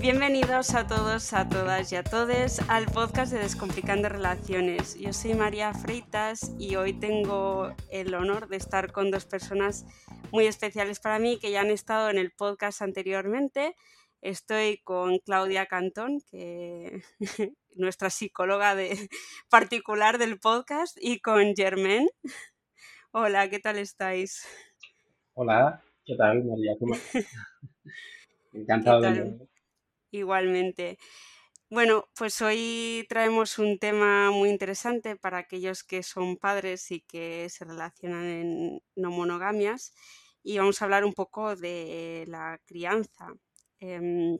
Bienvenidos a todos, a todas y a todes al podcast de Descomplicando Relaciones. Yo soy María Freitas y hoy tengo el honor de estar con dos personas muy especiales para mí que ya han estado en el podcast anteriormente. Estoy con Claudia Cantón, que nuestra psicóloga de, particular del podcast, y con Germain. Hola, ¿qué tal estáis? Hola, ¿qué tal, María? ¿Cómo? Encantado de Igualmente. Bueno, pues hoy traemos un tema muy interesante para aquellos que son padres y que se relacionan en no monogamias y vamos a hablar un poco de la crianza. Em,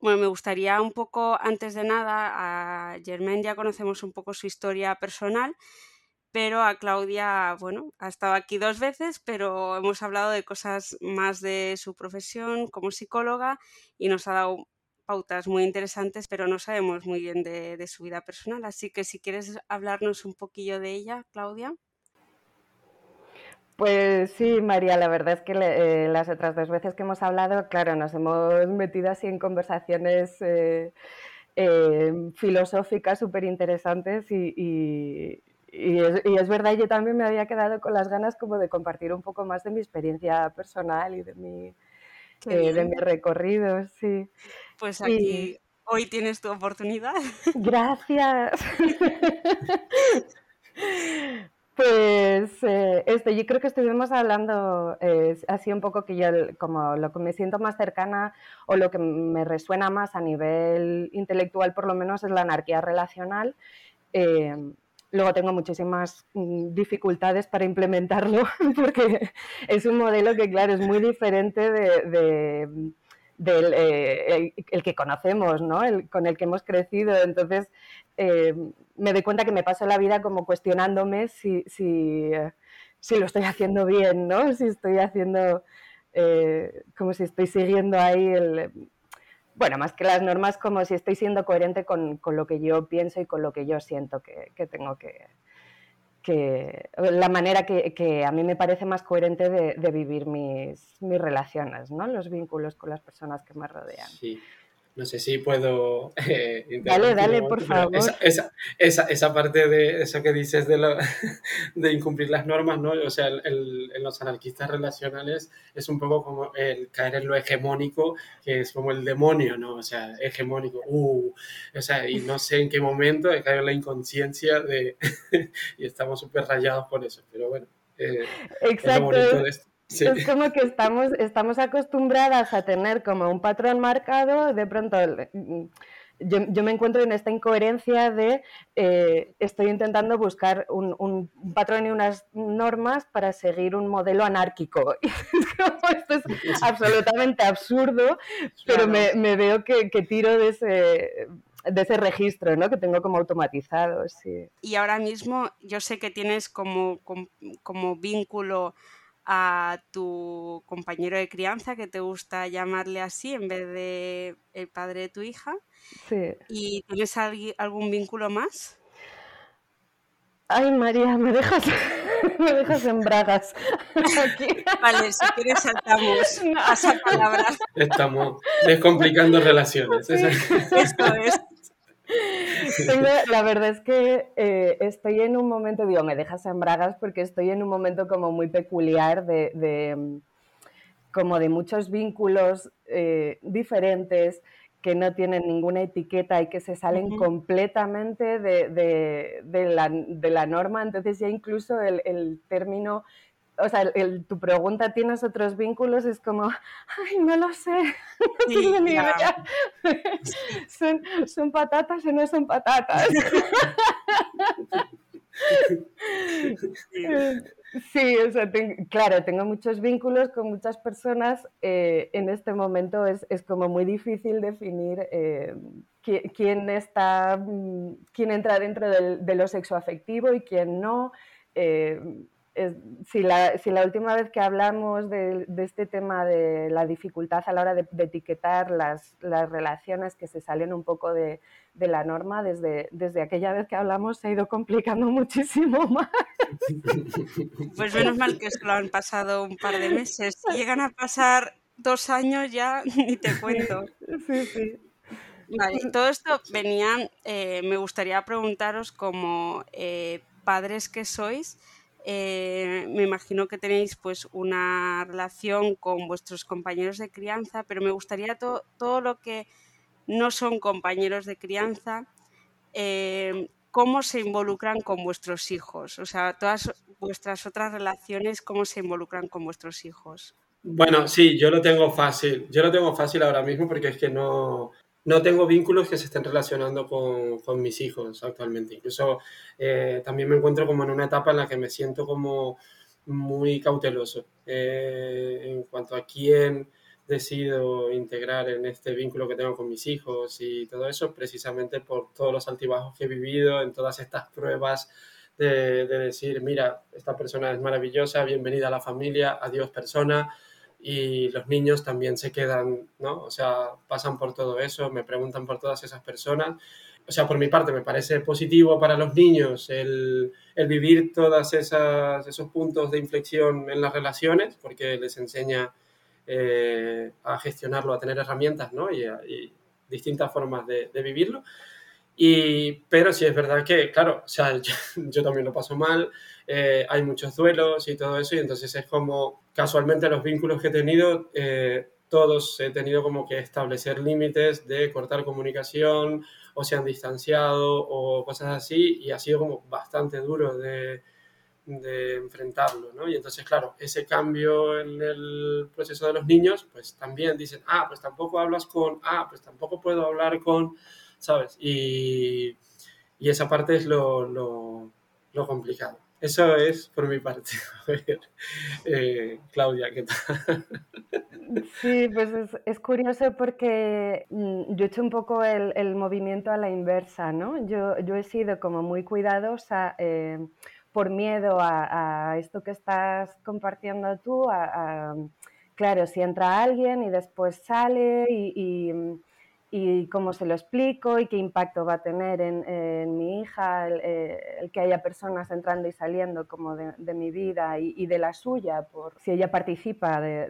bueno, me gustaría un poco, antes de nada, a Germain ya conocemos un poco su historia personal, pero a Claudia, bueno, ha estado aquí dos veces, pero hemos hablado de cosas más de su profesión como psicóloga y nos ha dado pautas muy interesantes, pero no sabemos muy bien de, su vida personal. Así que si quieres hablarnos un poquillo de ella, Claudia. Pues sí, María, la verdad es que eh, las otras dos veces que hemos hablado, claro, nos hemos metido así en conversaciones eh, eh, filosóficas súper interesantes y, es, verdad, yo también me había quedado con las ganas como de compartir un poco más de mi experiencia personal y de mi, de mi recorrido, sí. Pues aquí hoy tienes tu oportunidad. Gracias. Pues eh, esto, yo creo que estuvimos hablando eh, así un poco que yo como lo que me siento más cercana o lo que me resuena más a nivel intelectual por lo menos es la anarquía relacional. Eh, luego tengo muchísimas mm, dificultades para implementarlo porque es un modelo que claro es muy diferente de del eh, que conocemos, ¿no? El, con el que hemos crecido. Entonces, eh, me doy cuenta que me paso la vida como cuestionándome si, si, si lo estoy haciendo bien, ¿no? Si estoy haciendo, eh, como si estoy siguiendo ahí el... Bueno, más que las normas, como si estoy siendo coherente con, con lo que yo pienso y con lo que yo siento que, que tengo que, que la manera que, a mí me parece más coherente de, vivir mis, mis, relaciones, ¿no? los vínculos con las personas que me rodean. Sí. No sé si puedo... Eh, dale, dale, por favor. Esa, esa, esa, parte de eso que dices de, lo, de incumplir las normas, ¿no? O sea, el, en los anarquistas relacionales es un poco como el caer en lo hegemónico, que es como el demonio, ¿no? O sea, hegemónico. Uh, o sea, y no sé en qué momento he caído en la inconsciencia de... y estamos súper rayados por eso, pero bueno. Eh, Exacto. Es lo bonito de esto. Es como que estamos, estamos acostumbradas a tener como un patrón marcado, de pronto mm, yo, me encuentro en esta incoherencia de eh, estoy intentando buscar un, patrón y unas normas para seguir un modelo anárquico. esto es absolutamente absurdo, pero me, veo que, tiro de ese, de ese registro ¿no? que tengo como automatizado. Sí. Y ahora mismo yo sé que tienes como, como vínculo a tu compañero de crianza, que te gusta llamarle así en vez de el padre de tu hija. Sí. ¿Y tienes algún vínculo más? Ay, María, me dejas, me dejas en bragas. Vale, si quieres saltamos a esa palabra. Estamos descomplicando relaciones. Esto es la verdad es que eh, estoy en un momento, digo, me dejas en bragas porque estoy en un momento como muy peculiar de, como de muchos vínculos eh, diferentes que no tienen ninguna etiqueta y que se salen completamente de, la, norma. Entonces ya incluso el, el término o sea, el, tu pregunta, ¿tienes otros vínculos? Es como, ay, no lo sé, no tengo ni idea. ¿Son, ¿Son, patatas o no son patatas? sí, o sea, claro, tengo muchos vínculos con muchas personas. Eh, en este momento es, es, como muy difícil definir eh, quién, está, mm, quién entra dentro del, de lo sexoafectivo y quién no. Eh, si, la, si, la, última vez que hablamos de, este tema de la dificultad a la hora de, etiquetar las, las, relaciones que se salen un poco de, de, la norma, desde, desde aquella vez que hablamos se ha ido complicando muchísimo más. Pues menos mal que solo han pasado un par de meses. Si llegan a pasar dos años ya ni te cuento. Sí, sí. Vale, todo esto venía, eh, me gustaría preguntaros como eh, padres que sois, eh, me imagino que tenéis pues una relación con vuestros compañeros de crianza, pero me gustaría todo lo que no son compañeros de crianza, cómo se involucran con vuestros hijos, o sea, todas vuestras otras relaciones, cómo se involucran con vuestros hijos. Bueno, sí, yo lo tengo fácil. Yo lo tengo fácil ahora mismo porque es que no, no tengo vínculos que se estén relacionando con, con mis hijos actualmente. Incluso eh, también me encuentro como en una etapa en la que me siento como muy cauteloso eh, en cuanto a quién decido integrar en este vínculo que tengo con mis hijos y todo eso, precisamente por todos los altibajos que he vivido en todas estas pruebas de, de decir, mira, esta persona es maravillosa, bienvenida a la familia, adiós persona, y los niños también se quedan, ¿no? O sea, pasan por todo eso, me preguntan por todas esas personas. O sea, por mi parte me parece positivo para los niños el, el vivir todos esos puntos de inflexión en las relaciones, porque les enseña eh, a gestionarlo, a tener herramientas, ¿no? Y, distintas formas de, de vivirlo. Y, pero sí es verdad que, claro, o sea, yo, también lo paso mal, eh, hay muchos duelos y todo eso, y entonces es como casualmente los vínculos que he tenido, eh, todos he tenido como que establecer límites de cortar comunicación o se han distanciado o cosas así, y ha sido como bastante duro de, enfrentarlo. Y entonces, claro, ese cambio en el proceso de los niños, pues también dicen, ah, pues tampoco hablas con, ah, pues tampoco puedo hablar con ¿sabes? Y, y esa parte es lo, lo, complicado. Eso es por mi parte. eh, Claudia, ¿qué tal? Sí, pues es, curioso porque mm, yo he hecho un poco el, movimiento a la inversa, ¿no? Yo, yo he sido como muy cuidadosa eh, por miedo a, a, esto que estás compartiendo tú, a, a, claro, si entra alguien y después sale y, y y cómo se lo explico y qué impacto va a tener en, en mi hija el, eh, el, que haya personas entrando y saliendo como de, de mi vida y, y, de la suya, por si ella participa de,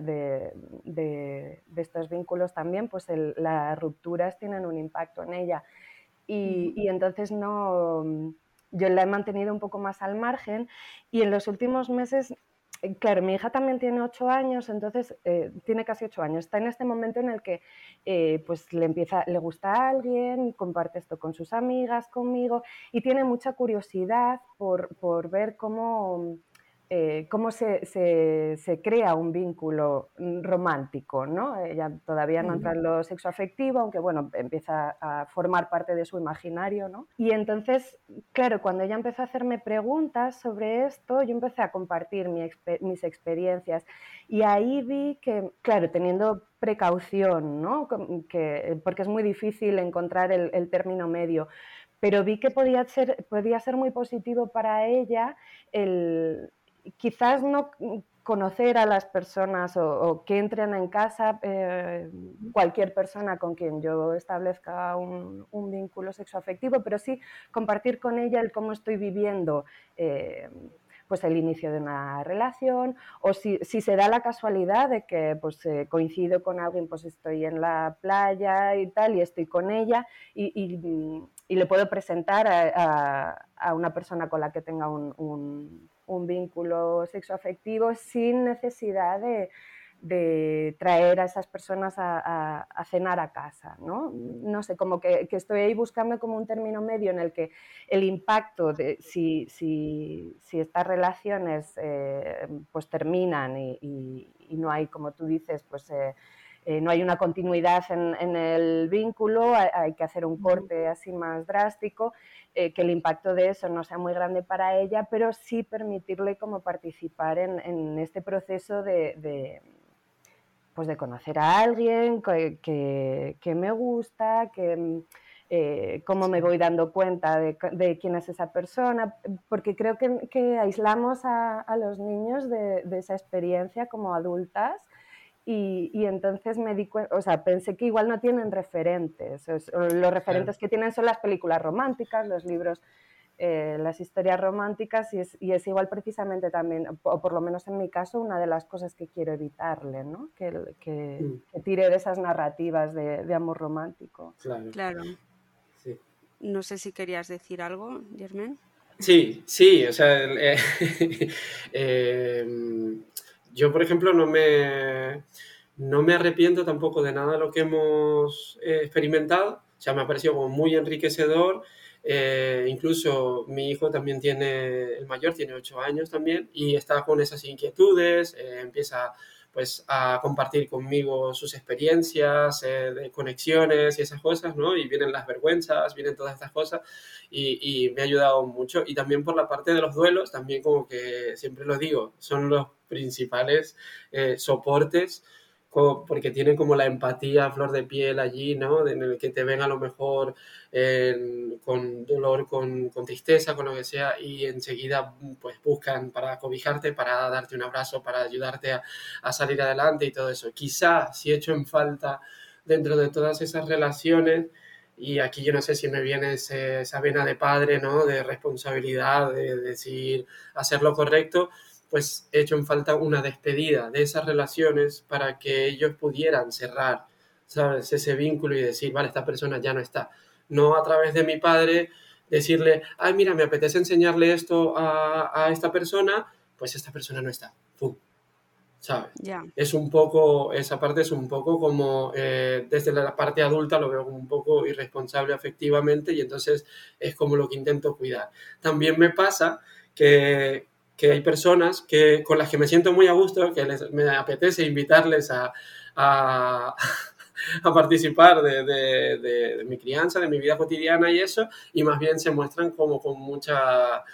de, de estos vínculos también, pues el, las rupturas tienen un impacto en ella. Y, y entonces no, yo la he mantenido un poco más al margen y en los últimos meses claro, mi hija también tiene ocho años, entonces eh, tiene casi ocho años. Está en este momento en el que eh, pues le empieza, le gusta a alguien, comparte esto con sus amigas, conmigo, y tiene mucha curiosidad por, por ver cómo eh, cómo se, se, se, crea un vínculo mm, romántico, ¿no? Ella todavía no entra en lo sexoafectivo, aunque bueno, empieza a formar parte de su imaginario, ¿no? Y entonces, claro, cuando ella empezó a hacerme preguntas sobre esto, yo empecé a compartir mi, mis experiencias y ahí vi que, claro, teniendo precaución, ¿no? Que, porque es muy difícil encontrar el, el término medio, pero vi que podía ser, podía ser muy positivo para ella el, quizás no conocer a las personas o, que entren en casa, eh, cualquier persona con quien yo establezca un, un, vínculo sexoafectivo, pero sí compartir con ella el cómo estoy viviendo eh, pues el inicio de una relación o si, si, se da la casualidad de que pues eh, coincido con alguien, pues estoy en la playa y tal y estoy con ella y, y, le puedo presentar a, a, una persona con la que tenga un un vínculo sexoafectivo sin necesidad de, de traer a esas personas a, cenar a casa, ¿no? No sé, como que, que, estoy ahí buscando como un término medio en el que el impacto de si, si, si estas relaciones eh, pues terminan y, y, y, no hay, como tú dices, pues eh, eh, no hay una continuidad en, en el vínculo, hay, hay, que hacer un corte así más drástico, eh, que el impacto de eso no sea muy grande para ella, pero sí permitirle como participar en, en este proceso de, de, pues de conocer a alguien que, que, que me gusta, que... Eh, cómo me voy dando cuenta de, de, quién es esa persona, porque creo que, que aislamos a, a, los niños de, de, esa experiencia como adultas y, y, entonces me di cuenta, o sea, pensé que igual no tienen referentes. Los referentes claro. que tienen son las películas románticas, los libros eh, las historias románticas y es, y es, igual precisamente también, o por lo menos en mi caso, una de las cosas que quiero evitarle, ¿no? que, que, mm. que tire de esas narrativas de, de amor romántico. Claro. claro. Sí. No sé si querías decir algo, Germán. Sí, sí, o sea, eh, em, yo por ejemplo no me, no me arrepiento tampoco de nada de lo que hemos eh, experimentado, o sea, me ha parecido como muy enriquecedor. Eh, incluso mi hijo también tiene, el mayor tiene 8 años también y está con esas inquietudes, eh, empieza pues a compartir conmigo sus experiencias eh, de conexiones y esas cosas, ¿no? Y vienen las vergüenzas, vienen todas estas cosas y, y, me ha ayudado mucho. Y también por la parte de los duelos, también como que siempre lo digo, son los principales soportes porque tienen como la empatía flor de piel allí, ¿no? En el que te ven a lo mejor con dolor, con, con, tristeza, con lo que sea, y enseguida pues buscan para cobijarte, para darte un abrazo, para ayudarte a, a salir adelante y todo eso. Quizá si he hecho en falta dentro de todas esas relaciones, y aquí yo no sé si me viene esa vena de padre, ¿no? De responsabilidad, de decir, hacer lo correcto, pues he hecho en falta una despedida de esas relaciones para que ellos pudieran cerrar, ¿sabes? Ese vínculo y decir, vale, esta persona ya no está. No a través de mi padre decirle, ay, mira, me apetece enseñarle esto a, a esta persona, pues esta persona no está. ¡Pum! ¿Sabes? Es un poco, esa parte es un poco como, eh, desde la parte adulta lo veo como un poco irresponsable afectivamente y entonces es como lo que intento cuidar. También me pasa que, que hay personas que, con las que me siento muy a gusto, que les, me apetece invitarles a, a, a participar de, de, de, mi crianza, de mi vida cotidiana y eso, y más bien se muestran como con mucha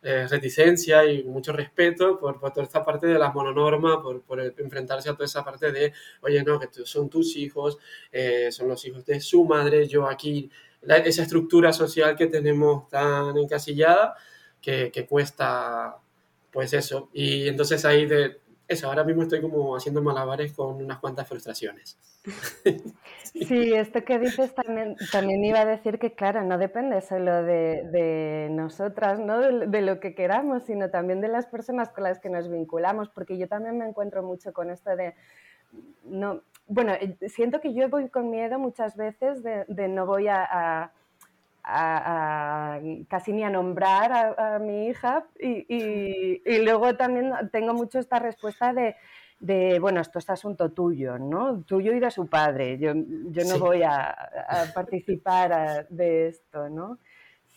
eh, reticencia y mucho respeto por, por, toda esta parte de la mononorma, por, por, enfrentarse a toda esa parte de, oye, no, que son tus hijos, eh, son los hijos de su madre, yo aquí, esa estructura social que tenemos tan encasillada, que, que cuesta pues eso. Y entonces ahí de eso, ahora mismo estoy como haciendo malabares con unas cuantas frustraciones. Sí, esto que dices también, también iba a decir que, claro, no depende solo de, de nosotras, ¿no? De, lo que queramos, sino también de las personas con las que nos vinculamos, porque yo también me encuentro mucho con esto de, no, bueno, eh, siento que yo voy con miedo muchas veces de, no voy a a, casi ni a nombrar a, mi hija y, y, luego también tengo mucho esta respuesta de, de, bueno, esto es asunto tuyo, ¿no? Tuyo y de su padre, yo, yo no voy a, participar de esto, ¿no?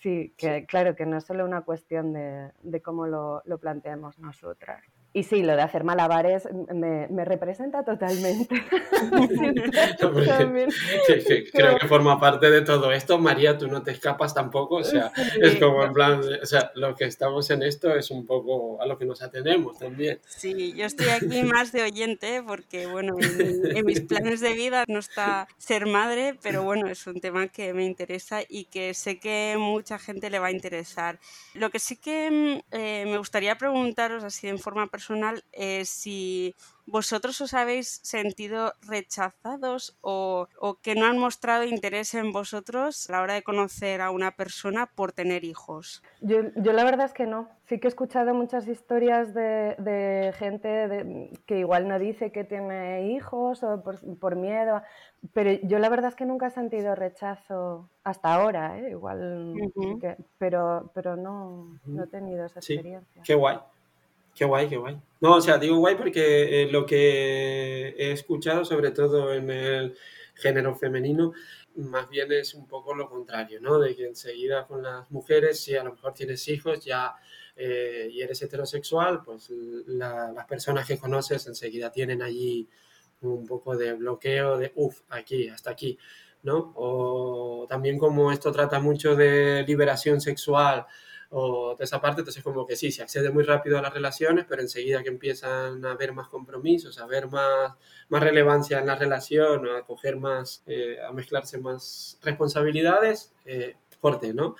Sí, que claro que no es solo una cuestión de, de cómo lo, lo planteamos nosotras. Y sí, lo de hacer malabares me, me representa totalmente. creo que forma parte de todo esto. María, tú no te escapas tampoco. O sea, es como en plan, o sea, lo que estamos en esto es un poco a lo que nos atenemos también. Sí, yo estoy aquí más de oyente porque, bueno, en, en mis planes de vida no está ser madre, pero bueno, es un tema que me interesa y que sé que mucha gente le va a interesar. Lo que sí que mm, eh, me gustaría preguntaros así en forma personal, personal eh, si vosotros os habéis sentido rechazados o, o, que no han mostrado interés en vosotros a la hora de conocer a una persona por tener hijos. Yo, yo la verdad es que no. Sí que he escuchado muchas historias de, de gente de, que igual no dice que tiene hijos o por, por, miedo, pero yo la verdad es que nunca he sentido rechazo hasta ahora, ¿eh? igual, uh -huh. que, pero, pero no, no he tenido esa sí. experiencia. Qué guay. Qué guay, qué guay. No, o sea, digo guay porque eh, lo que he escuchado, sobre todo en el género femenino, más bien es un poco lo contrario, ¿no? De que enseguida con las mujeres, si a lo mejor tienes hijos ya eh, y eres heterosexual, pues la, las personas que conoces enseguida tienen allí un poco de bloqueo de, uff, aquí, hasta aquí, ¿no? O también como esto trata mucho de liberación sexual, o de esa parte, entonces como que sí, se accede muy rápido a las relaciones, pero enseguida que empiezan a haber más compromisos, a ver más, más relevancia en la relación, a coger más, eh, a mezclarse más responsabilidades, eh, fuerte, ¿no?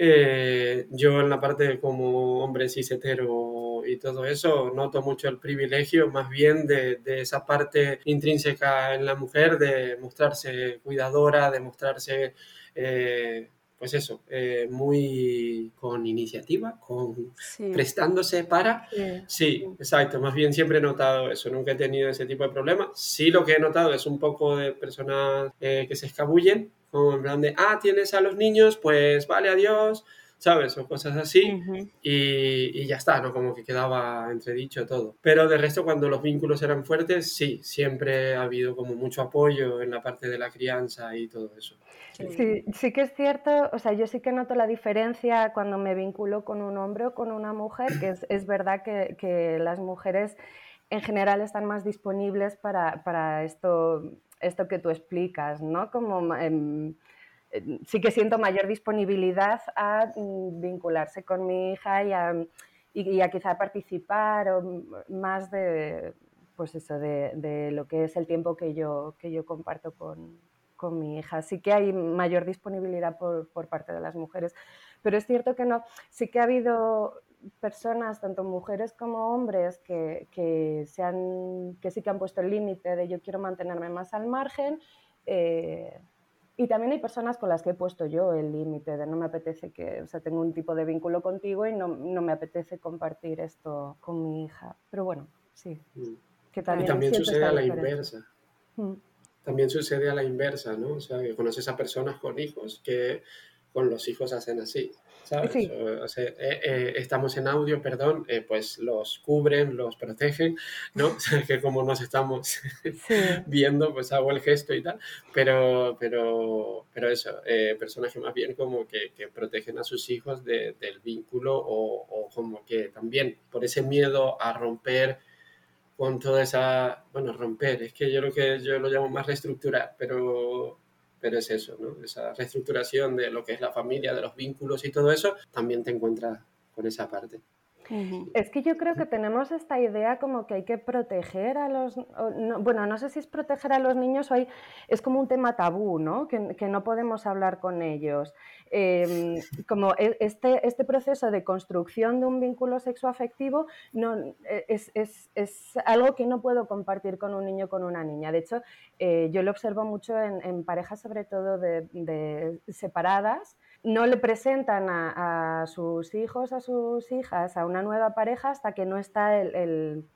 Eh, yo en la parte como hombre cis hetero y todo eso noto mucho el privilegio más bien de, de, esa parte intrínseca en la mujer de mostrarse cuidadora, de mostrarse eh, pues eso, eh, muy con iniciativa, con prestándose para... Sí. exacto, más bien siempre he notado eso, nunca he tenido ese tipo de problemas. Sí lo que he notado es un poco de personas eh, que se escabullen, como en plan de, ah, tienes a los niños, pues vale, adiós, ¿sabes? O cosas así. y, y, ya está, ¿no? Como que quedaba entredicho todo. Pero de resto, cuando los vínculos eran fuertes, sí, siempre ha habido como mucho apoyo en la parte de la crianza y todo eso. Sí, sí que es cierto, o sea, yo sí que noto la diferencia cuando me vinculo con un hombre o con una mujer, que es, verdad que, las mujeres en general están más disponibles para, para esto, esto que tú explicas, ¿no? Como... Em, sí que siento mayor disponibilidad a mm, vincularse con mi hija y a, y, a quizá participar o más de, pues eso, de, de, lo que es el tiempo que yo, que yo comparto con, con mi hija. Sí que hay mayor disponibilidad por, por, parte de las mujeres, pero es cierto que no, sí que ha habido personas, tanto mujeres como hombres, que, que, se han, que sí que han puesto el límite de yo quiero mantenerme más al margen. Eh, y también hay personas con las que he puesto yo el límite de no me apetece que, o sea, tengo un tipo de vínculo contigo y no, no me apetece compartir esto con mi hija. Pero bueno, sí. Mm. Que también, y también sucede a la inversa. Mm. También sucede a la inversa, ¿no? O sea, que conoces a personas con hijos que con los hijos hacen así. Eh, eh, estamos en audio, perdón, eh, pues los cubren, los protegen, ¿no? que como nos estamos viendo, pues hago el gesto y tal, pero, pero, pero eso, personas que más bien como que, que protegen a sus hijos del vínculo o, o como que también por ese miedo a romper con toda esa, bueno, romper, es que yo lo que yo lo llamo más reestructurar, pero pero es eso, ¿no? Esa reestructuración de lo que es la familia, de los vínculos y todo eso, también te encuentras con esa parte. Es que yo creo que tenemos esta idea como que hay que proteger a los... bueno, no sé si es proteger a los niños o es como un tema tabú, ¿no? Que, que no podemos hablar con ellos. Em, como e, este, este proceso de construcción de un vínculo sexoafectivo no, e, es, es, es, algo que no puedo compartir con un niño o con una niña. De hecho, eh, yo lo observo mucho en, en parejas sobre todo de, de separadas no le presentan a, sus hijos, a sus hijas, a una nueva pareja hasta que no está el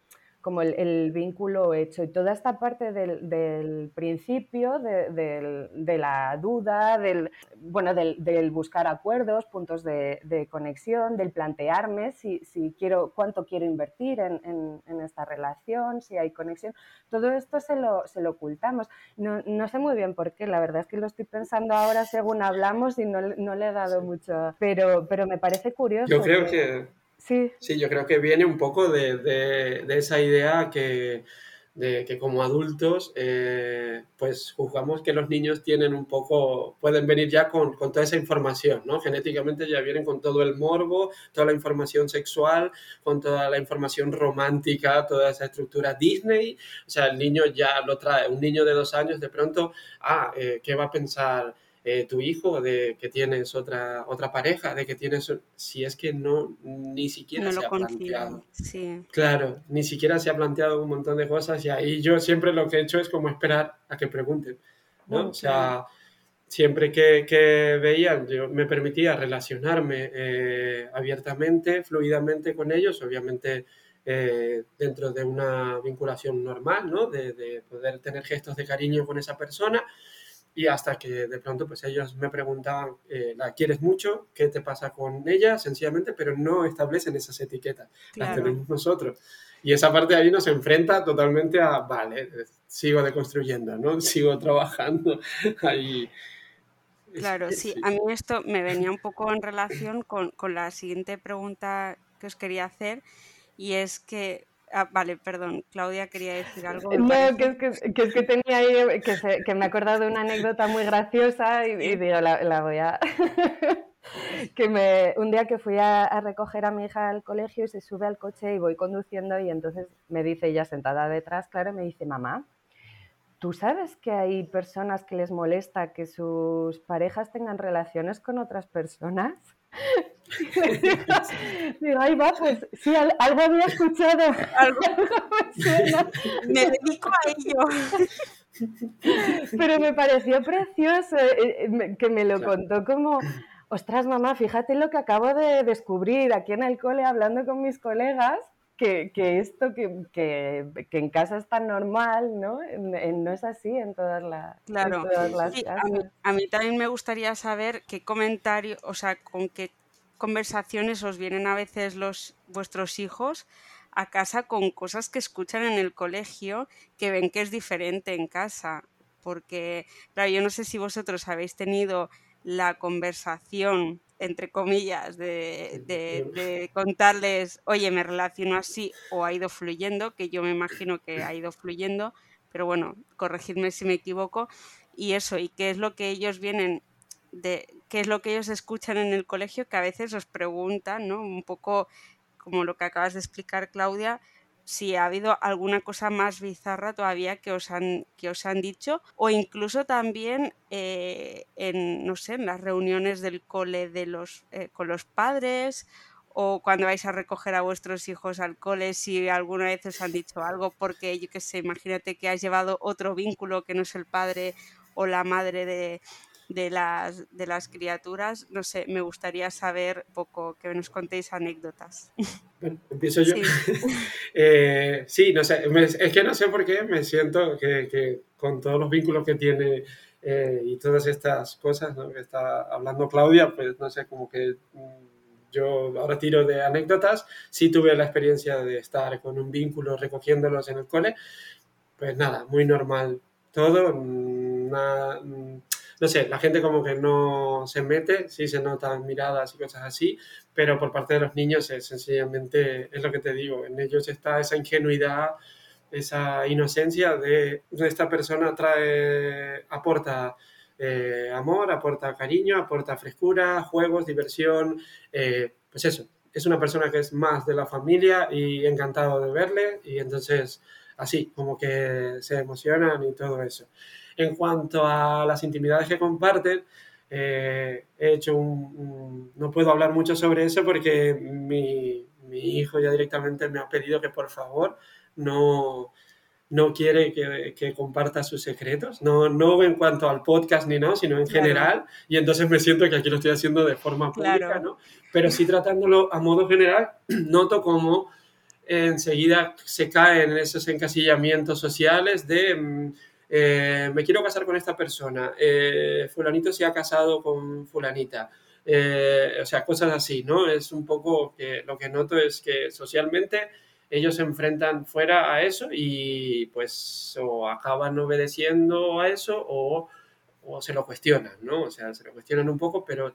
como el, vínculo hecho y toda esta parte del, principio, de, la duda, del, bueno, del, buscar acuerdos, puntos de, conexión, del plantearme si, si, quiero, cuánto quiero invertir en, esta relación, si hay conexión, todo esto se lo, se lo ocultamos. No, no, sé muy bien por qué, la verdad es que lo estoy pensando ahora según hablamos y no, no le he dado mucho, pero, pero me parece curioso. Yo creo que Sí. Sí, yo creo que viene un poco de, de, esa idea que, de que como adultos, eh, pues juzgamos que los niños tienen un poco, pueden venir ya con, con, toda esa información, ¿no? Genéticamente ya vienen con todo el morbo, toda la información sexual, con toda la información romántica, toda esa estructura Disney. O sea, el niño ya lo trae, un niño de dos años de pronto, ah, eh, ¿qué va a pensar? Eh, tu hijo, de que tienes otra, otra pareja, de que tienes, si es que no, ni siquiera se ha planteado. Claro, ni siquiera se ha planteado un montón de cosas y ahí yo siempre lo que he hecho es como esperar a que pregunten, ¿no? O sea, siempre que, que veían, yo me permitía relacionarme eh, abiertamente, fluidamente con ellos, obviamente eh, dentro de una vinculación normal, ¿no? De, de, poder tener gestos de cariño con esa persona y hasta que de pronto pues ellos me preguntaban, eh, ¿la quieres mucho? ¿Qué te pasa con ella? Sencillamente, pero no establecen esas etiquetas, las tenemos nosotros. Y esa parte de ahí nos enfrenta totalmente a, vale, sigo deconstruyendo, ¿no? Sigo trabajando ahí. Claro, sí. A mí esto me venía un poco en relación con, con la siguiente pregunta que os quería hacer y es que Ah, vale, perdón, Claudia quería decir algo. No, que es que, que, es que, tenía ahí, que, se, que, me he acordado de una anécdota muy graciosa y, digo, la, la, voy a... que me, un día que fui a, a, recoger a mi hija al colegio y se sube al coche y voy conduciendo y entonces me dice ella sentada detrás, claro, me dice, mamá, ¿tú sabes que hay personas que les molesta que sus parejas tengan relaciones con otras personas? Digo, ahí va, pues sí, algo había escuchado. Algo, me, dedico a ello. Pero me pareció precioso eh, eh, que me lo contó como ostras mamá, fíjate lo que acabo de descubrir aquí en el cole hablando con mis colegas, que, esto que, que, en casa es tan normal, ¿no? no es así en todas, las claro. A mí, también me gustaría saber qué comentario, o sea, con qué conversaciones os vienen a veces los vuestros hijos a casa con cosas que escuchan en el colegio que ven que es diferente en casa. Porque, claro, yo no sé si vosotros habéis tenido la conversación, entre comillas, de, contarles, oye, me relaciono así o ha ido fluyendo, que yo me imagino que ha ido fluyendo, pero bueno, corregidme si me equivoco. Y eso, y qué es lo que ellos vienen de qué es lo que ellos escuchan en el colegio que a veces os preguntan, ¿no? Un poco como lo que acabas de explicar, Claudia, si ha habido alguna cosa más bizarra todavía que os han, que os han dicho, o incluso también eh, en, no sé, en las reuniones del cole de los, eh, con los padres o cuando vais a recoger a vuestros hijos al cole, si alguna vez os han dicho algo, porque yo qué sé, imagínate que has llevado otro vínculo que no es el padre o la madre de, de las, de las criaturas. No sé, me gustaría saber poco, que nos contéis anécdotas. Bueno, empiezo yo. Eh, sí, no sé, es que no sé por qué me siento que, con todos los vínculos que tiene eh, y todas estas cosas que está hablando Claudia, pues no sé, como que mm, yo ahora tiro de anécdotas. Sí tuve la experiencia de estar con un vínculo recogiéndolos en el cole. Pues nada, muy normal todo. Mm, mm, no sé, la gente como que no se mete, sí se notan miradas y cosas así, pero por parte de los niños es sencillamente, es lo que te digo, en ellos está esa ingenuidad, esa inocencia de, esta persona trae, aporta eh, amor, aporta cariño, aporta frescura, juegos, diversión, eh, pues eso, es una persona que es más de la familia y encantado de verle y entonces así, como que se emocionan y todo eso. En cuanto a las intimidades que comparten, eh, he hecho un, No puedo hablar mucho sobre eso porque mi, mi, hijo ya directamente me ha pedido que por favor no, no quiere que, que, comparta sus secretos, no, no en cuanto al podcast ni nada, sino en general, y entonces me siento que aquí lo estoy haciendo de forma pública, ¿no? Pero sí tratándolo a modo general, noto como enseguida se caen en esos encasillamientos sociales de... Mm, eh, me quiero casar con esta persona, eh, fulanito se ha casado con fulanita. Eh, o sea, cosas así, ¿no? Es un poco lo que noto es que socialmente ellos se enfrentan fuera a eso y pues o acaban obedeciendo a eso o o se lo cuestionan, ¿no? O sea, se lo cuestionan un poco, pero,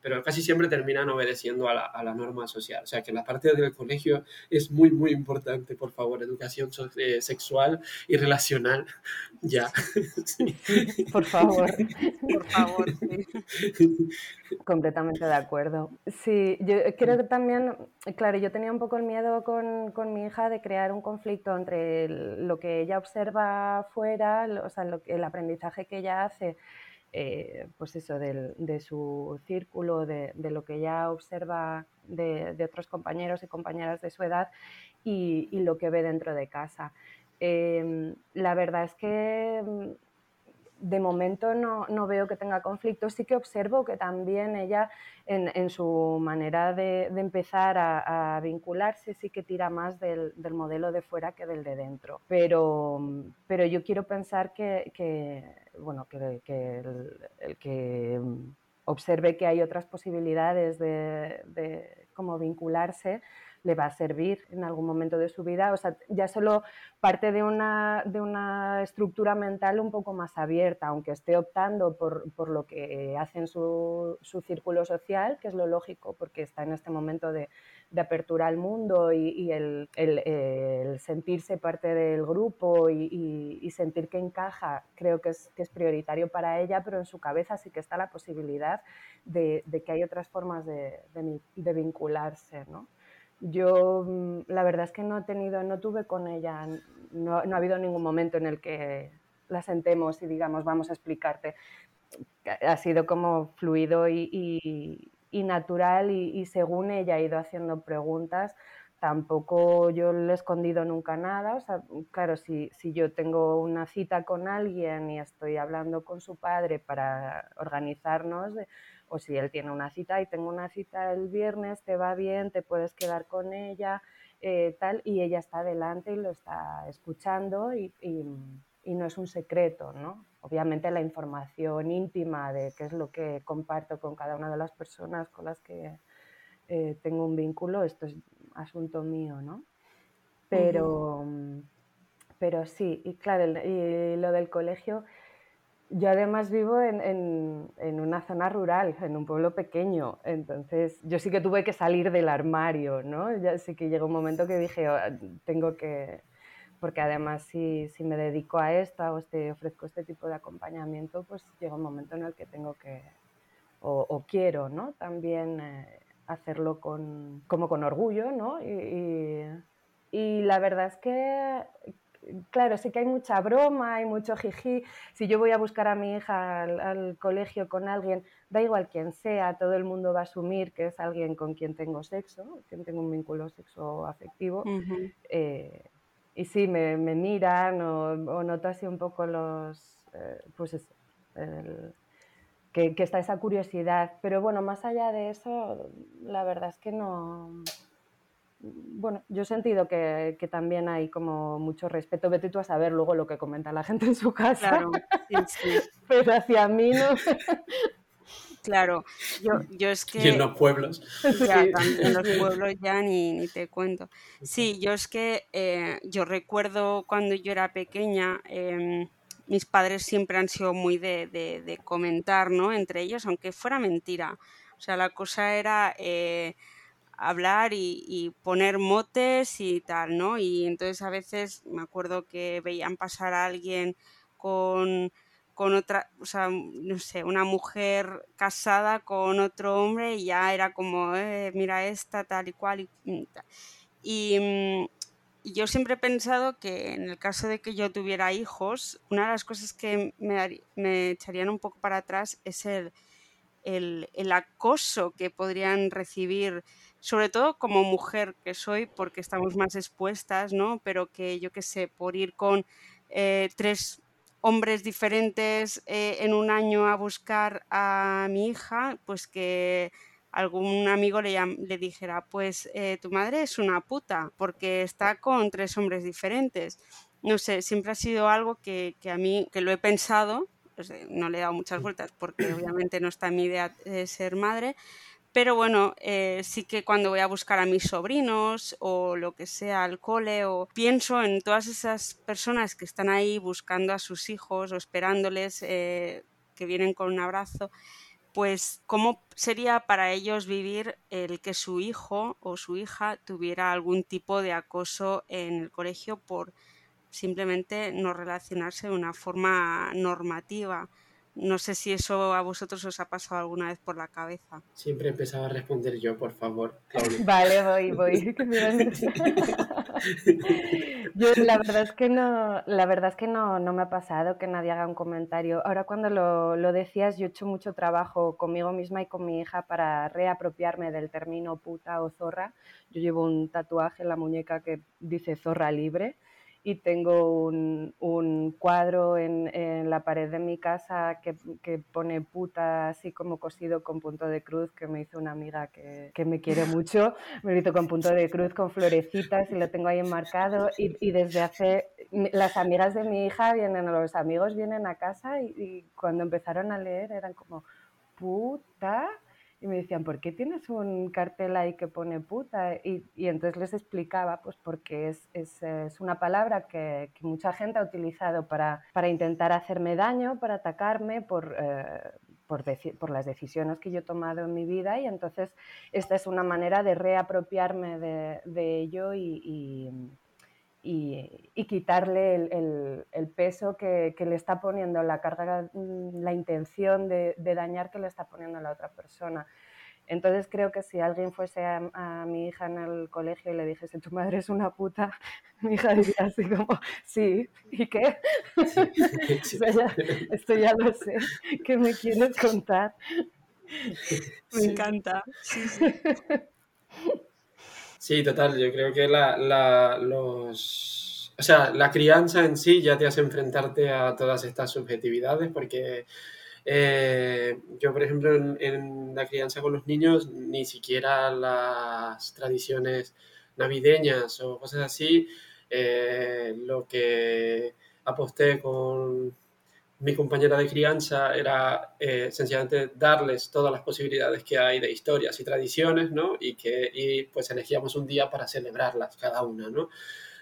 pero casi siempre terminan obedeciendo a la, a la, norma social. O sea, que la parte del colegio es muy, muy importante, por favor, educación eh, sexual y relacional, ya. Por favor, por favor. Completamente de acuerdo. Sí, yo creo que también, claro, yo tenía un poco el miedo con, con mi hija de crear un conflicto entre lo que ella observa fuera, o sea, el aprendizaje que ella hace eh, pues eso, de su círculo, de, lo que ya observa de, otros compañeros y compañeras de su edad y, lo que ve dentro de casa. Em, la verdad es que de momento no, veo que tenga conflictos, sí que observo que también ella en, su manera de, empezar a, vincularse sí que tira más del, modelo de fuera que del de dentro. Pero, pero yo quiero pensar que bueno, que, el, que mm, observe que hay otras posibilidades de, cómo vincularse le va a servir en algún momento de su vida. O sea, ya solo parte de una, de una estructura mental un poco más abierta, aunque esté optando por, por lo que hace en su, su, círculo social, que es lo lógico porque está en este momento de, de apertura al mundo y, el, sentirse parte del grupo y, sentir que encaja, creo que es, que es, prioritario para ella, pero en su cabeza sí que está la posibilidad de, que hay otras formas de, vincularse. ¿no? Yo mm, la verdad es que no he tenido, no tuve con ella, no, no ha habido ningún momento en el que la sentemos y digamos, vamos a explicarte. Ha sido como fluido y, y natural y, según ella ha ido haciendo preguntas, tampoco yo le he escondido nunca nada. O sea, claro, si, si, yo tengo una cita con alguien y estoy hablando con su padre para organizarnos, o si él tiene una cita y tengo una cita el viernes, te va bien, te puedes quedar con ella, eh, tal, y ella está delante y lo está escuchando y, y, y no es un secreto, ¿no? Obviamente la información íntima de qué es lo que comparto con cada una de las personas con las que eh, tengo un vínculo, esto es asunto mío, ¿no? Pero, pero sí, y claro, y lo del colegio, yo además vivo en, en, en, una zona rural, en un pueblo pequeño, entonces yo sí que tuve que salir del armario, ¿no? Ya sí que llegó un momento que dije, oh, tengo que, porque además si, si, me dedico a esta o este, ofrezco este tipo de acompañamiento, pues llega un momento en el que tengo que, o, o quiero, ¿no? También eh, hacerlo con, como con orgullo, ¿no? Y, y, y, la verdad es que, claro, sí que hay mucha broma, hay mucho jiji. Si yo voy a buscar a mi hija al, al, colegio con alguien, da igual quién sea, todo el mundo va a asumir que es alguien con quien tengo sexo, quien tengo un vínculo sexo afectivo. Uh -huh. eh, y sí, me, me miran o, o, noto así un poco los, eh, pues eso, el, que, que, está esa curiosidad. Pero bueno, más allá de eso, la verdad es que no... Bueno, yo he sentido que, que también hay como mucho respeto. Vete tú a saber luego lo que comenta la gente en su casa. Claro, sí, sí. Pero hacia mí no... Claro, yo, yo es que... Y en los pueblos. Ya, en los pueblos ya ni, ni, te cuento. Sí, yo es que eh, yo recuerdo cuando yo era pequeña, eh, mis padres siempre han sido muy de, de, de, comentar, ¿no? Entre ellos, aunque fuera mentira. O sea, la cosa era eh, hablar y, y, poner motes y tal, ¿no? Y entonces a veces me acuerdo que veían pasar a alguien con con otra, o sea, no sé, una mujer casada con otro hombre y ya era como, eh, mira esta, tal y cual. Y, y, mm, y, yo siempre he pensado que en el caso de que yo tuviera hijos, una de las cosas que me, me echarían un poco para atrás es el, el, el, acoso que podrían recibir, sobre todo como mujer que soy, porque estamos más expuestas, ¿no? Pero que yo qué sé, por ir con eh, tres hombres diferentes eh, en un año a buscar a mi hija, pues que algún amigo le, le dijera, pues eh, tu madre es una puta, porque está con tres hombres diferentes. No sé, siempre ha sido algo que, que a mí, que lo he pensado, pues, no le he dado muchas vueltas porque obviamente no está en mi idea de ser madre, pero bueno, eh, sí que cuando voy a buscar a mis sobrinos o lo que sea al cole o pienso en todas esas personas que están ahí buscando a sus hijos o esperándoles eh, que vienen con un abrazo, pues cómo sería para ellos vivir el que su hijo o su hija tuviera algún tipo de acoso en el colegio por simplemente no relacionarse de una forma normativa. No sé si eso a vosotros os ha pasado alguna vez por la cabeza. Siempre empezaba a responder yo, por favor. Claudia. Vale, voy, voy. yo la verdad es que no, la verdad es que no, no me ha pasado que nadie haga un comentario. Ahora cuando lo, lo decías, yo he hecho mucho trabajo conmigo misma y con mi hija para reapropiarme del término puta o zorra. Yo llevo un tatuaje en la muñeca que dice zorra libre y tengo un, un cuadro en, en, la pared de mi casa que, que, pone puta así como cosido con punto de cruz que me hizo una amiga que, que me quiere mucho, me lo hizo con punto de cruz con florecitas y lo tengo ahí enmarcado. Y, y desde hace, las amigas de mi hija vienen, los amigos vienen a casa y, y cuando empezaron a leer eran como puta y me decían, ¿por qué tienes un cartel ahí que pone puta? Y, y entonces les explicaba, pues porque es, es, es una palabra que, que, mucha gente ha utilizado para, para, intentar hacerme daño, para atacarme por, eh, por, por, las decisiones que yo he tomado en mi vida y entonces esta es una manera de reapropiarme de, de ello y y, y, quitarle el, el, el peso que, que, le está poniendo, la carga, mm, la intención de, de, dañar que le está poniendo a la otra persona. Entonces creo que si alguien fuese a, a, mi hija en el colegio y le dijese tu madre es una puta, mi hija diría así como, sí, ¿y qué? Sí. o sea, ya, esto ya lo sé, ¿qué me quieres contar? Me encanta. Sí, sí. Total, yo creo que la, la, los... O sea, la crianza en sí ya te hace enfrentarte a todas estas subjetividades porque eh, yo, por ejemplo, en, la crianza con los niños, ni siquiera las tradiciones navideñas o cosas así, eh, lo que aposté con mi compañera de crianza era eh, sencillamente darles todas las posibilidades que hay de historias y tradiciones, ¿no? Y que y pues elegíamos un día para celebrarlas cada una, ¿no?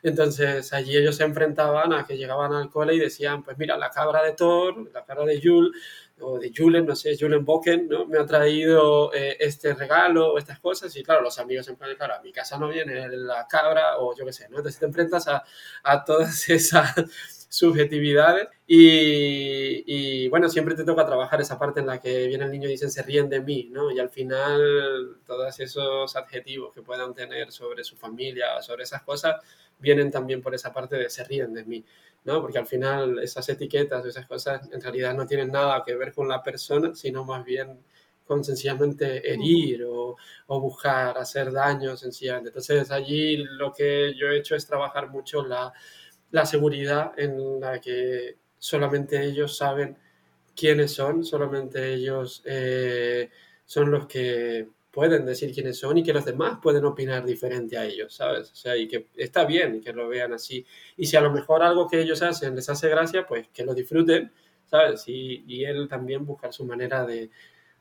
Entonces allí ellos se enfrentaban a que llegaban al cole y decían, pues mira, la cabra de Thor, la cabra de Yul, o de Julen, no sé, Julen Boken, ¿no? Me ha traído eh, este regalo o estas cosas y claro, los amigos en plan, claro, a mi casa no viene la cabra o yo qué sé, ¿no? Entonces te enfrentas a, a todas esas subjetividades y, y, bueno, siempre te toca trabajar esa parte en la que viene el niño y dicen se ríen de mí, ¿no? Y al final todos esos adjetivos que puedan tener sobre su familia sobre esas cosas vienen también por esa parte de se ríen de mí. ¿no? Porque al final esas etiquetas esas cosas en realidad no tienen nada que ver con la persona, sino más bien con sencillamente herir o, o buscar hacer daño sencillamente. Entonces allí lo que yo he hecho es trabajar mucho la, la seguridad en la que solamente ellos saben quiénes son, solamente ellos eh, son los que pueden decir quiénes son y que los demás pueden opinar diferente a ellos, ¿sabes? O sea, y que está bien que lo vean así. Y si a lo mejor algo que ellos hacen les hace gracia, pues que lo disfruten, ¿sabes? Y, y él también buscar su manera de,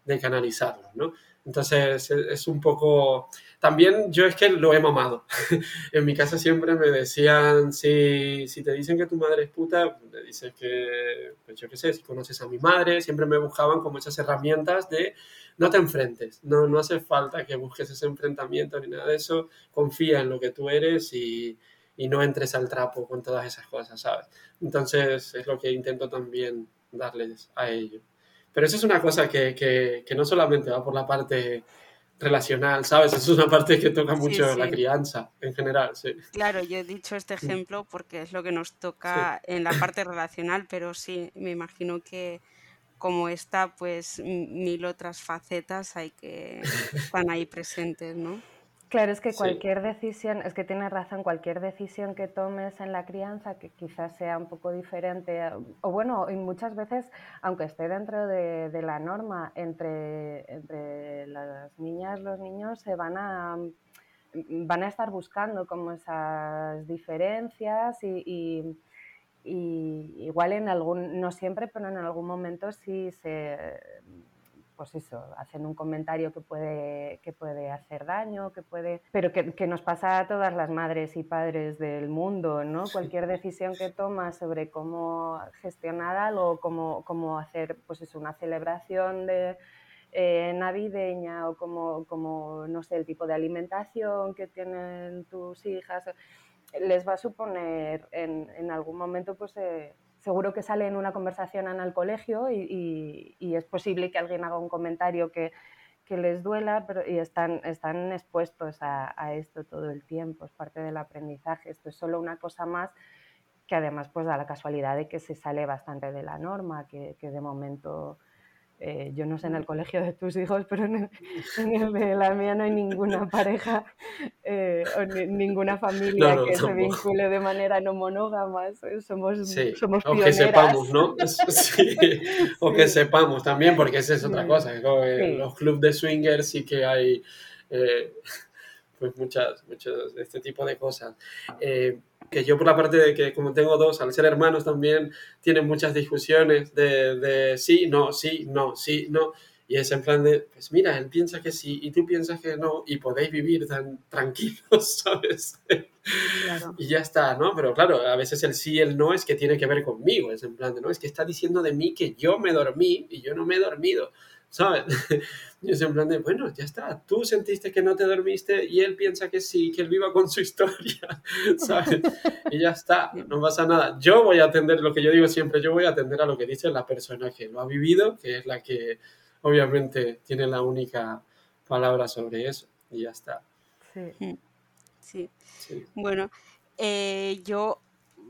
de canalizarlo, ¿no? Entonces es un poco... También yo es que lo he mamado. en mi casa siempre me decían, si, si te dicen que tu madre es puta, le dices que, pues yo qué sé, si conoces a mi madre, siempre me buscaban como esas herramientas de no te enfrentes, no, no hace falta que busques ese enfrentamiento ni nada de eso, confía en lo que tú eres y, y no entres al trapo con todas esas cosas, ¿sabes? Entonces es lo que intento también darles a ellos. Pero eso es una cosa que, que, que, no solamente va por la parte relacional, ¿sabes? Es una parte que toca mucho sí, sí. la crianza en general, sí. Claro, yo he dicho este ejemplo porque es lo que nos toca sí. en la parte relacional, pero sí, me imagino que como está, pues mil otras facetas hay que están ahí presentes, ¿no? Claro, es que cualquier sí. decisión, es que tienes razón, cualquier decisión que tomes en la crianza que quizás sea un poco diferente, o bueno, y muchas veces, aunque esté dentro de, de la norma, entre, entre las niñas, los niños se van a van a estar buscando como esas diferencias y, y, y igual en algún, no siempre, pero en algún momento sí se pues eso, hacen un comentario que puede, que puede hacer daño, que puede, pero que, que, nos pasa a todas las madres y padres del mundo, ¿no? Cualquier decisión que tomas sobre cómo gestionar algo, cómo, cómo hacer, pues es una celebración de, eh, navideña o como, como, no sé, el tipo de alimentación que tienen tus hijas, les va a suponer en, en algún momento, pues, eh, seguro que sale en una conversación en el colegio y, y, y es posible que alguien haga un comentario que, que les duela pero, y están, están expuestos a, a, esto todo el tiempo, es parte del aprendizaje, esto es solo una cosa más que además pues da la casualidad de que se sale bastante de la norma, que, que de momento eh, yo no sé en el colegio de tus hijos, pero en el, en el de la mía no hay ninguna pareja eh, o ni, ninguna familia no, no, que tampoco. se vincule de manera no monógama. Somos, sí. somos o que sepamos, ¿no? sí. O que sepamos también, porque esa es otra cosa. Sí. Los clubes de swingers sí que hay eh, pues muchas, muchos de este tipo de cosas. Que yo por la parte de que como tengo dos, al ser hermanos también tienen muchas discusiones de, de sí, no, sí, no, sí, no. Y es en plan de, pues mira, él piensa que sí y tú piensas que no y podéis vivir tan tranquilos, ¿sabes? Claro. Y ya está, ¿no? Pero claro, a veces el sí y el no es que tiene que ver conmigo, es en plan de, no, es que está diciendo de mí que yo me dormí y yo no me he dormido. ¿Sabes? Y es en plan de, bueno, ya está, tú sentiste que no te dormiste y él piensa que sí, que él viva con su historia, ¿sabes? Y ya está, no pasa nada. Yo voy a atender lo que yo digo siempre, yo voy a atender a lo que dice la persona que lo ha vivido, que es la que obviamente tiene la única palabra sobre eso, y ya está. Sí, sí. sí. Bueno, eh, yo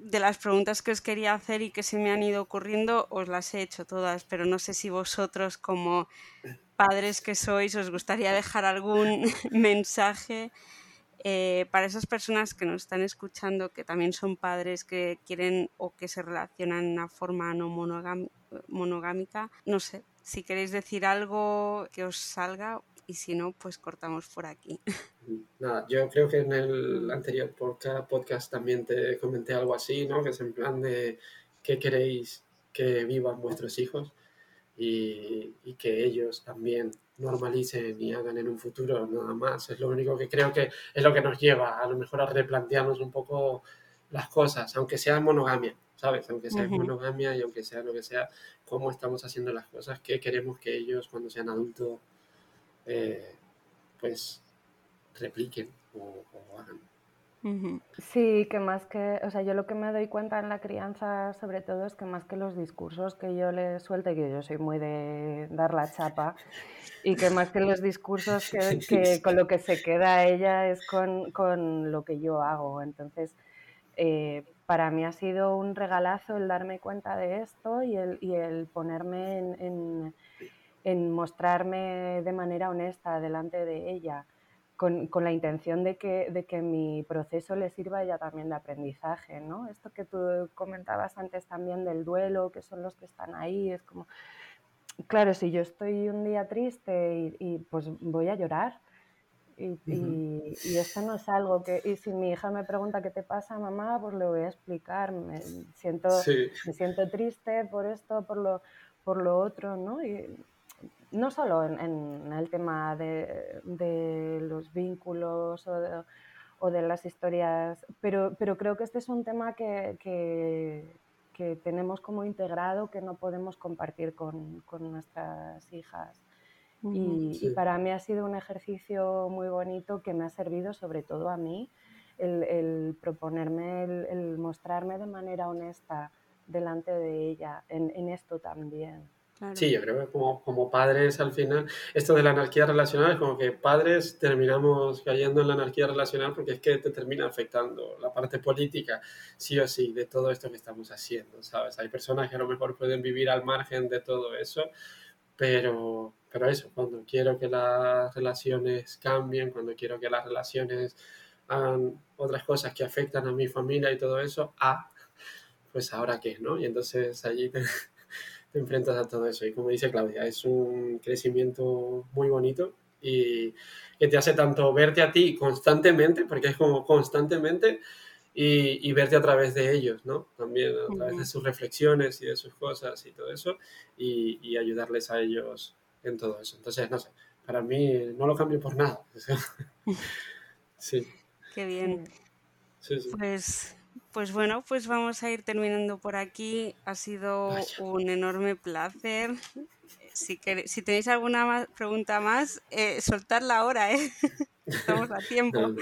de las preguntas que os quería hacer y que se me han ido ocurriendo, os las he hecho todas, pero no sé si vosotros como padres que sois os gustaría dejar algún mensaje eh, para esas personas que nos están escuchando, que también son padres que quieren o que se relacionan de una forma no monogámica, no sé, si queréis decir algo que os salga y si no, pues cortamos por aquí. Nada, yo creo que en el anterior podcast también te comenté algo así, ¿no? Que es en plan de qué queréis que vivan vuestros hijos y, y que ellos también normalicen y hagan en un futuro nada más. Es lo único que creo que es lo que nos lleva a lo mejor a replantearnos un poco las cosas, aunque sea monogamia, ¿sabes? Aunque sea monogamia y aunque sea lo que sea, cómo estamos haciendo las cosas, qué queremos que ellos cuando sean adultos eh, pues repliquen o, hagan. Sí, que más que, o sea, yo lo que me doy cuenta en la crianza sobre todo es que más que los discursos que yo le suelte, que yo soy muy de dar la chapa, y que más que los discursos que, con lo que se queda ella es con, lo que yo hago. Entonces, eh, para mí ha sido un regalazo el darme cuenta de esto y el, y el ponerme en en mostrarme de manera honesta delante de ella, con, la intención de que, de que, mi proceso le sirva a ella también de aprendizaje, ¿no? Esto que tú comentabas antes también del duelo, que son los que están ahí, es como, claro, si yo estoy un día triste y, pues voy a llorar, y, esto no es algo que, y si mi hija me pregunta qué te pasa, mamá, pues le voy a explicar, me siento, me siento triste por esto, por lo, por lo otro, ¿no? No solo en, el tema de, los vínculos o de, las historias, pero, pero, creo que este es un tema que, que, tenemos como integrado que no podemos compartir con, nuestras hijas. y, para mí ha sido un ejercicio muy bonito que me ha servido sobre todo a mí el, proponerme, el, mostrarme de manera honesta delante de ella en esto también. Sí, yo creo que como, como, padres al final, esto de la anarquía relacional es como que padres terminamos cayendo en la anarquía relacional porque es que te termina afectando la parte política, sí o sí, de todo esto que estamos haciendo, ¿sabes? Hay personas que a lo mejor pueden vivir al margen de todo eso, pero, pero eso, cuando quiero que las relaciones cambien, cuando quiero que las relaciones hagan otras cosas que afectan a mi familia y todo eso, ah, pues ahora qué, ¿no? Y entonces allí te te enfrentas a todo eso. Y como dice Claudia, es un crecimiento muy bonito y que te hace tanto verte a ti constantemente, porque es como constantemente, y, verte a través de ellos, ¿no? También a través de sus reflexiones y de sus cosas y todo eso, y, ayudarles a ellos en todo eso. Entonces, no sé, para mí no lo cambio por nada. sí. Qué bien. Pues pues bueno, pues vamos a ir terminando por aquí. Ha sido un enorme placer. Si, si tenéis alguna pregunta más, eh, soltarla ahora, ¿eh? Estamos a tiempo.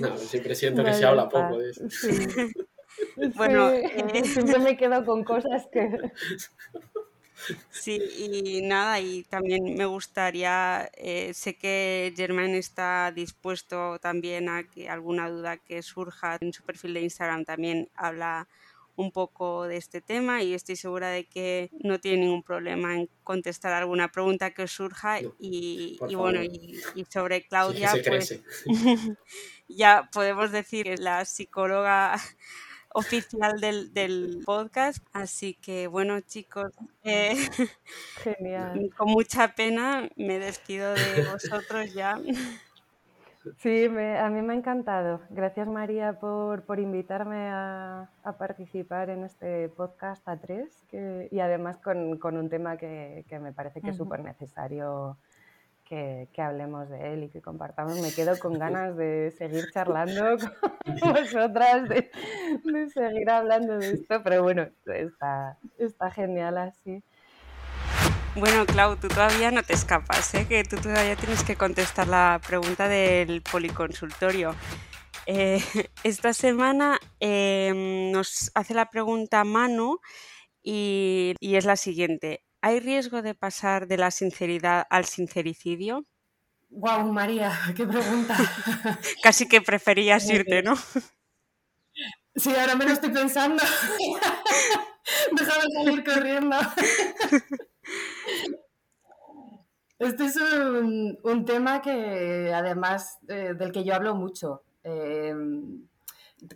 No, siempre siento que se habla poco de eso. bueno, eh, siempre me quedo con cosas que... Sí, y nada, y también me gustaría, eh, sé que Germán está dispuesto también a que alguna duda que surja en su perfil de Instagram también habla un poco de este tema y estoy segura de que no tiene ningún problema en contestar alguna pregunta que os surja y, bueno y, sobre Claudia pues ya podemos decir que la psicóloga oficial del, del, podcast. Así que bueno, chicos, eh, con mucha pena me despido de vosotros ya. Sí, a mí me ha encantado. Gracias María por, por invitarme a, a, participar en este podcast a tres que, y además con, con, un tema que, que me parece que es súper necesario que, hablemos de él y que compartamos. Me quedo con ganas de seguir charlando con vosotras, de, seguir hablando de esto, pero bueno, está, está genial así. Bueno, Clau, tú todavía no te escapas, ¿eh? que tú todavía tienes que contestar la pregunta del policonsultorio. Eh, esta semana em, nos hace la pregunta Manu y, y es la siguiente. ¿Hay riesgo de pasar de la sinceridad al sincericidio? Guau, María, qué pregunta. Casi que preferías irte, ¿no? Sí, ahora me lo estoy pensando. Déjame salir corriendo. este es un, tema que además eh, del que yo hablo mucho. Em,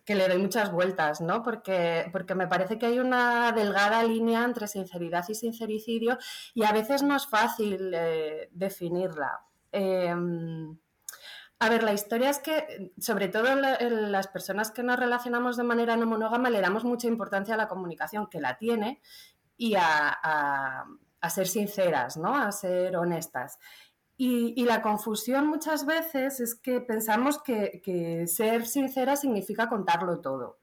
que le doy muchas vueltas, ¿no? Porque, porque me parece que hay una delgada línea entre sinceridad y sincericidio y a veces no es fácil eh, definirla. Em, a ver, la historia es que, sobre todo las personas que nos relacionamos de manera no monógama, le damos mucha importancia a la comunicación, que la tiene, y a, ser sinceras, ¿no? A ser honestas. Y, la confusión muchas veces es que pensamos que, ser sincera significa contarlo todo.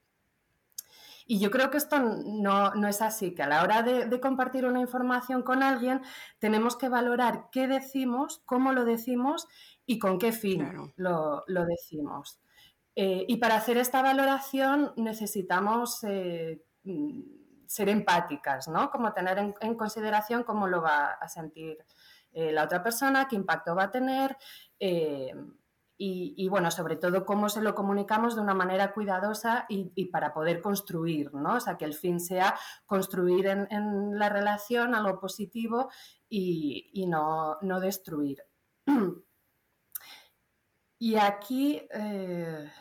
Y yo creo que esto no, es así, que a la hora de, compartir una información con alguien tenemos que valorar qué decimos, cómo lo decimos y con qué fin lo, decimos. Eh, y para hacer esta valoración necesitamos eh, ser empáticas, ¿no? Como tener en, consideración cómo lo va a sentir eh, la otra persona, qué impacto va a tener eh, y, bueno, sobre todo cómo se lo comunicamos de una manera cuidadosa y, para poder construir, ¿no? O sea, que el fin sea construir en, la relación algo positivo y, no, destruir. Y aquí... Eh,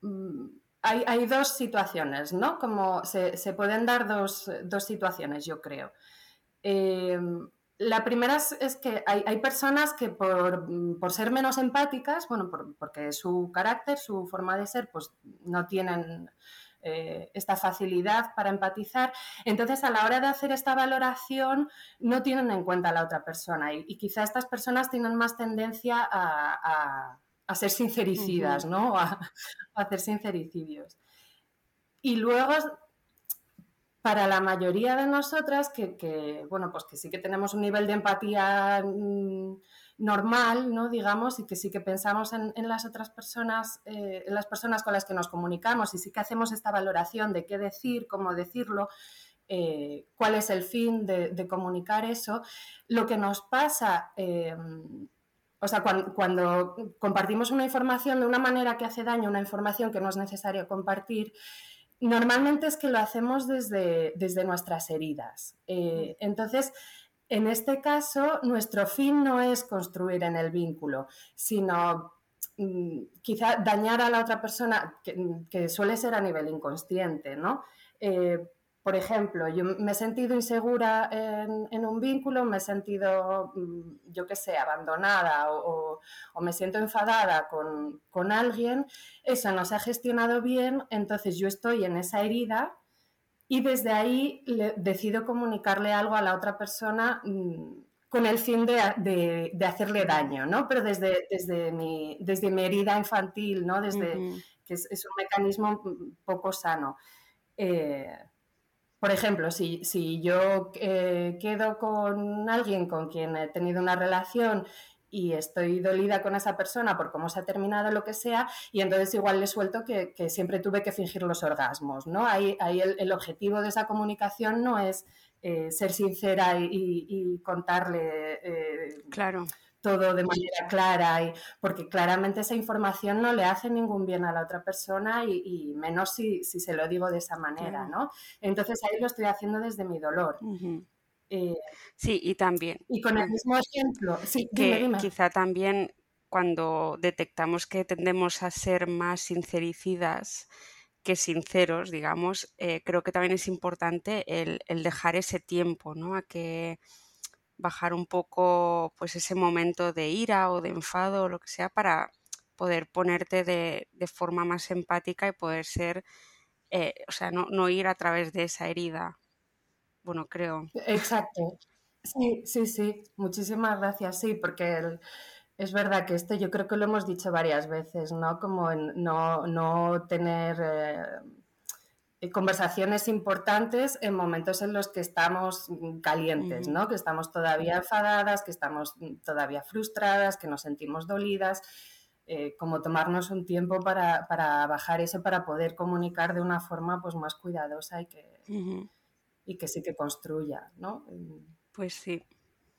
mm, hay, dos situaciones, ¿no? Como se, pueden dar dos, situaciones, yo creo. La primera es, que hay, personas que por, ser menos empáticas, bueno, porque su carácter, su forma de ser, pues no tienen eh, esta facilidad para empatizar, entonces a la hora de hacer esta valoración no tienen en cuenta a la otra persona y, quizá estas personas tienen más tendencia a a ser sincericidas, ¿no? A, hacer sincericidios. Y luego, para la mayoría de nosotras, que, bueno, pues que sí que tenemos un nivel de empatía mm, normal, ¿no? Digamos, y que sí que pensamos en, las otras personas, eh, en las personas con las que nos comunicamos, y sí que hacemos esta valoración de qué decir, cómo decirlo, eh, cuál es el fin de, comunicar eso. Lo que nos pasa eh, o sea, cuando, compartimos una información de una manera que hace daño, una información que no es necesario compartir, normalmente es que lo hacemos desde, desde nuestras heridas. Eh, entonces, en este caso, nuestro fin no es construir en el vínculo, sino mm, quizá dañar a la otra persona, que, suele ser a nivel inconsciente, ¿no? Eh, por ejemplo, yo me he sentido insegura en, un vínculo, me he sentido, mm, yo qué sé, abandonada o, me siento enfadada con, alguien, eso no se ha gestionado bien, entonces yo estoy en esa herida y desde ahí decido comunicarle algo a la otra persona mm, con el fin de, hacerle daño, ¿no? Pero desde, desde, mi, desde mi herida infantil, ¿no? Desde, que es, un mecanismo poco sano. Eh, por ejemplo, si, yo eh, quedo con alguien con quien he tenido una relación y estoy dolida con esa persona por cómo se ha terminado lo que sea, y entonces igual le suelto que, siempre tuve que fingir los orgasmos, ¿no? Ahí, ahí el, objetivo de esa comunicación no es eh, ser sincera y, contarle eh, claro todo de manera clara, y, porque claramente esa información no le hace ningún bien a la otra persona y, menos si, se lo digo de esa manera, ¿no? Entonces ahí lo estoy haciendo desde mi dolor. Eh, sí, y también. Y con el mismo ejemplo, sí, que quizá también cuando detectamos que tendemos a ser más sincericidas que sinceros, digamos, eh, creo que también es importante el, el dejar ese tiempo, ¿no? A que bajar un poco pues ese momento de ira o de enfado o lo que sea para poder ponerte de, forma más empática y poder ser, eh, o sea, no, ir a través de esa herida. Bueno, creo. Exacto. Sí, sí, sí. Muchísimas gracias. Sí, porque es verdad que esto yo creo que lo hemos dicho varias veces, ¿no? Como no, no tener... Eh, conversaciones importantes en momentos en los que estamos calientes, ¿no? Que estamos todavía enfadadas, que estamos todavía frustradas, que nos sentimos dolidas. Eh, como tomarnos un tiempo para, bajar eso, para poder comunicar de una forma pues, más cuidadosa y que, y que sí que construya, ¿no? Pues sí.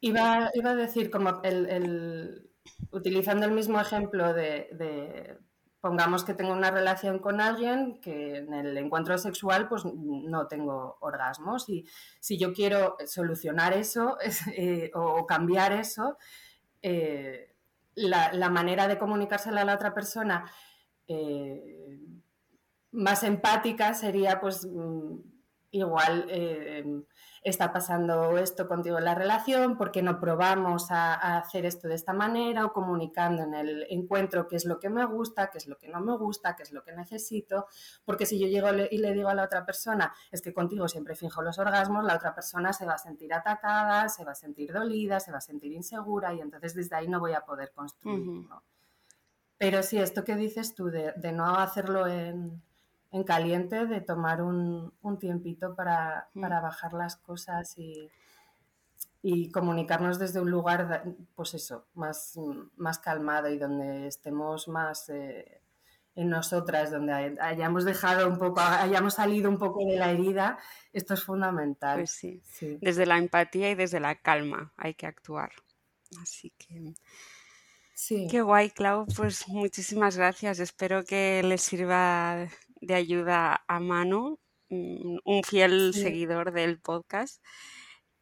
Iba, iba a decir, como el, utilizando el mismo ejemplo de pongamos que tengo una relación con alguien que en el encuentro sexual pues no tengo orgasmos. Y si yo quiero solucionar eso eh, o cambiar eso, eh, la, manera de comunicársela a la otra persona eh, más empática sería pues mm, igual está pasando esto contigo en la relación, porque no probamos a, hacer esto de esta manera o comunicando en el encuentro qué es lo que me gusta, qué es lo que no me gusta, qué es lo que necesito, porque si yo llego y le digo a la otra persona, es que contigo siempre finjo los orgasmos, la otra persona se va a sentir atacada, se va a sentir dolida, se va a sentir insegura y entonces desde ahí no voy a poder construir. Pero sí, esto que dices tú de no hacerlo en, en caliente de tomar un, tiempito para, mm. para, bajar las cosas y, y, comunicarnos desde un lugar, pues eso, más, más calmado y donde estemos más eh, en nosotras, donde hayamos dejado un poco, hayamos salido un poco de la herida, esto es fundamental. Pues sí, desde la empatía y desde la calma hay que actuar. Así que... Sí. Qué guay, Clau. Pues muchísimas gracias. Espero que les sirva de ayuda a Manu, mm, un fiel seguidor del podcast.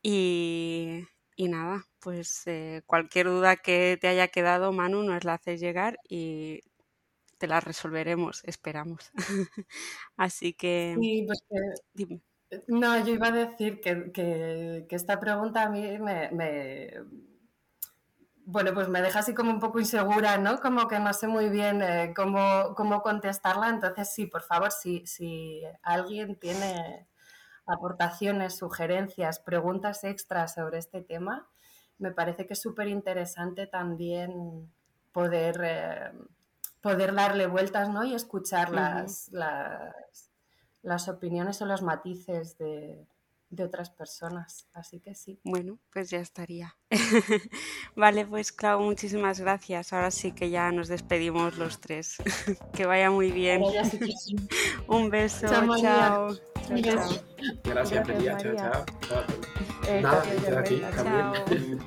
Y, nada, pues eh, cualquier duda que te haya quedado, Manu, nos la haces llegar y te la resolveremos, esperamos. Así que... Pues no, yo iba a decir que, esta pregunta a mí me bueno, pues me deja así como un poco insegura, ¿no? Como que no sé muy bien eh, cómo, cómo, contestarla. Entonces, sí, por favor, si, si alguien tiene aportaciones, sugerencias, preguntas extras sobre este tema, me parece que es súper interesante también poder, eh, poder darle vueltas ¿no? y escuchar las, las opiniones o los matices de, de otras personas. Así que sí. Bueno, pues ya estaría. vale, pues Clau, muchísimas gracias. Ahora sí que ya nos despedimos los tres. que vaya muy bien. Un beso, chao. chao. Gracias, María. Chao, chao. Nada, aquí también.